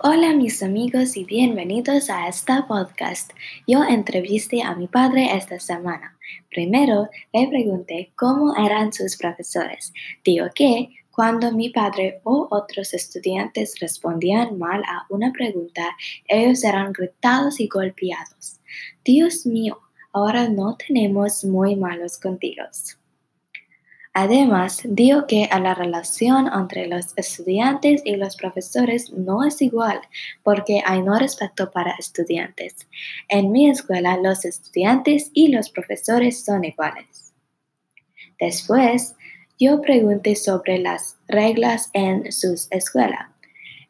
Hola mis amigos y bienvenidos a esta podcast. Yo entrevisté a mi padre esta semana. Primero le pregunté cómo eran sus profesores. Digo que cuando mi padre o otros estudiantes respondían mal a una pregunta, ellos eran gritados y golpeados. Dios mío, ahora no tenemos muy malos contigo. Además, dijo que la relación entre los estudiantes y los profesores no es igual porque hay no respeto para estudiantes. En mi escuela los estudiantes y los profesores son iguales. Después, yo pregunté sobre las reglas en su escuela.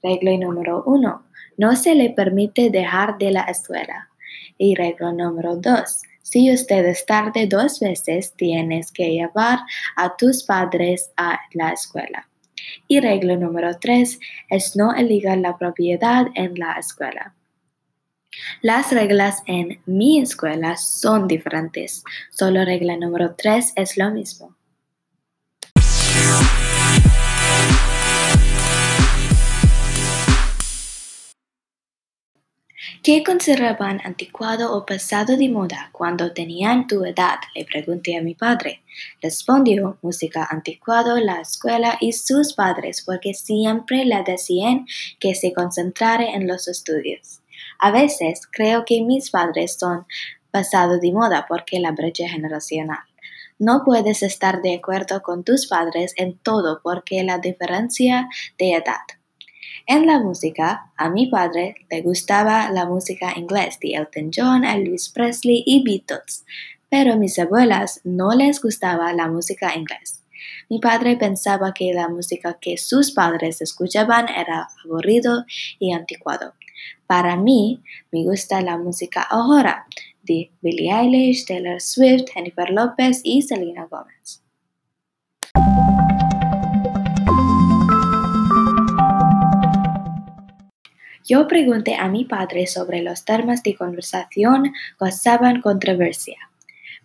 Regla número uno, no se le permite dejar de la escuela. Y regla número dos, si ustedes tarde dos veces, tienes que llevar a tus padres a la escuela. Y regla número tres es no eligar la propiedad en la escuela. Las reglas en mi escuela son diferentes. Solo regla número tres es lo mismo. ¿Qué consideraban anticuado o pasado de moda cuando tenían tu edad? Le pregunté a mi padre. Respondió música anticuado, la escuela y sus padres porque siempre le decían que se concentrara en los estudios. A veces creo que mis padres son pasado de moda porque la brecha generacional. No puedes estar de acuerdo con tus padres en todo porque la diferencia de edad. En la música, a mi padre le gustaba la música inglés de Elton John, Elvis Presley y Beatles, pero a mis abuelas no les gustaba la música inglés. Mi padre pensaba que la música que sus padres escuchaban era aburrido y anticuado. Para mí, me gusta la música ahora de Billie Eilish, Taylor Swift, Jennifer Lopez y Selena Gomez. Yo pregunté a mi padre sobre los temas de conversación causaban controversia.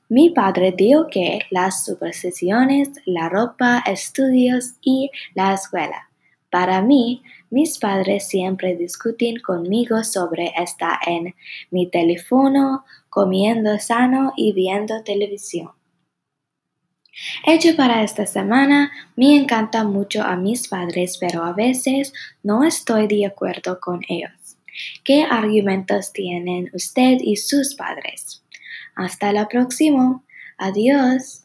Mi padre dijo que las supersticiones, la ropa, estudios y la escuela. Para mí, mis padres siempre discuten conmigo sobre estar en mi teléfono, comiendo sano y viendo televisión. Hecho para esta semana, me encanta mucho a mis padres, pero a veces no estoy de acuerdo con ellos. ¿Qué argumentos tienen usted y sus padres? Hasta la próxima. Adiós.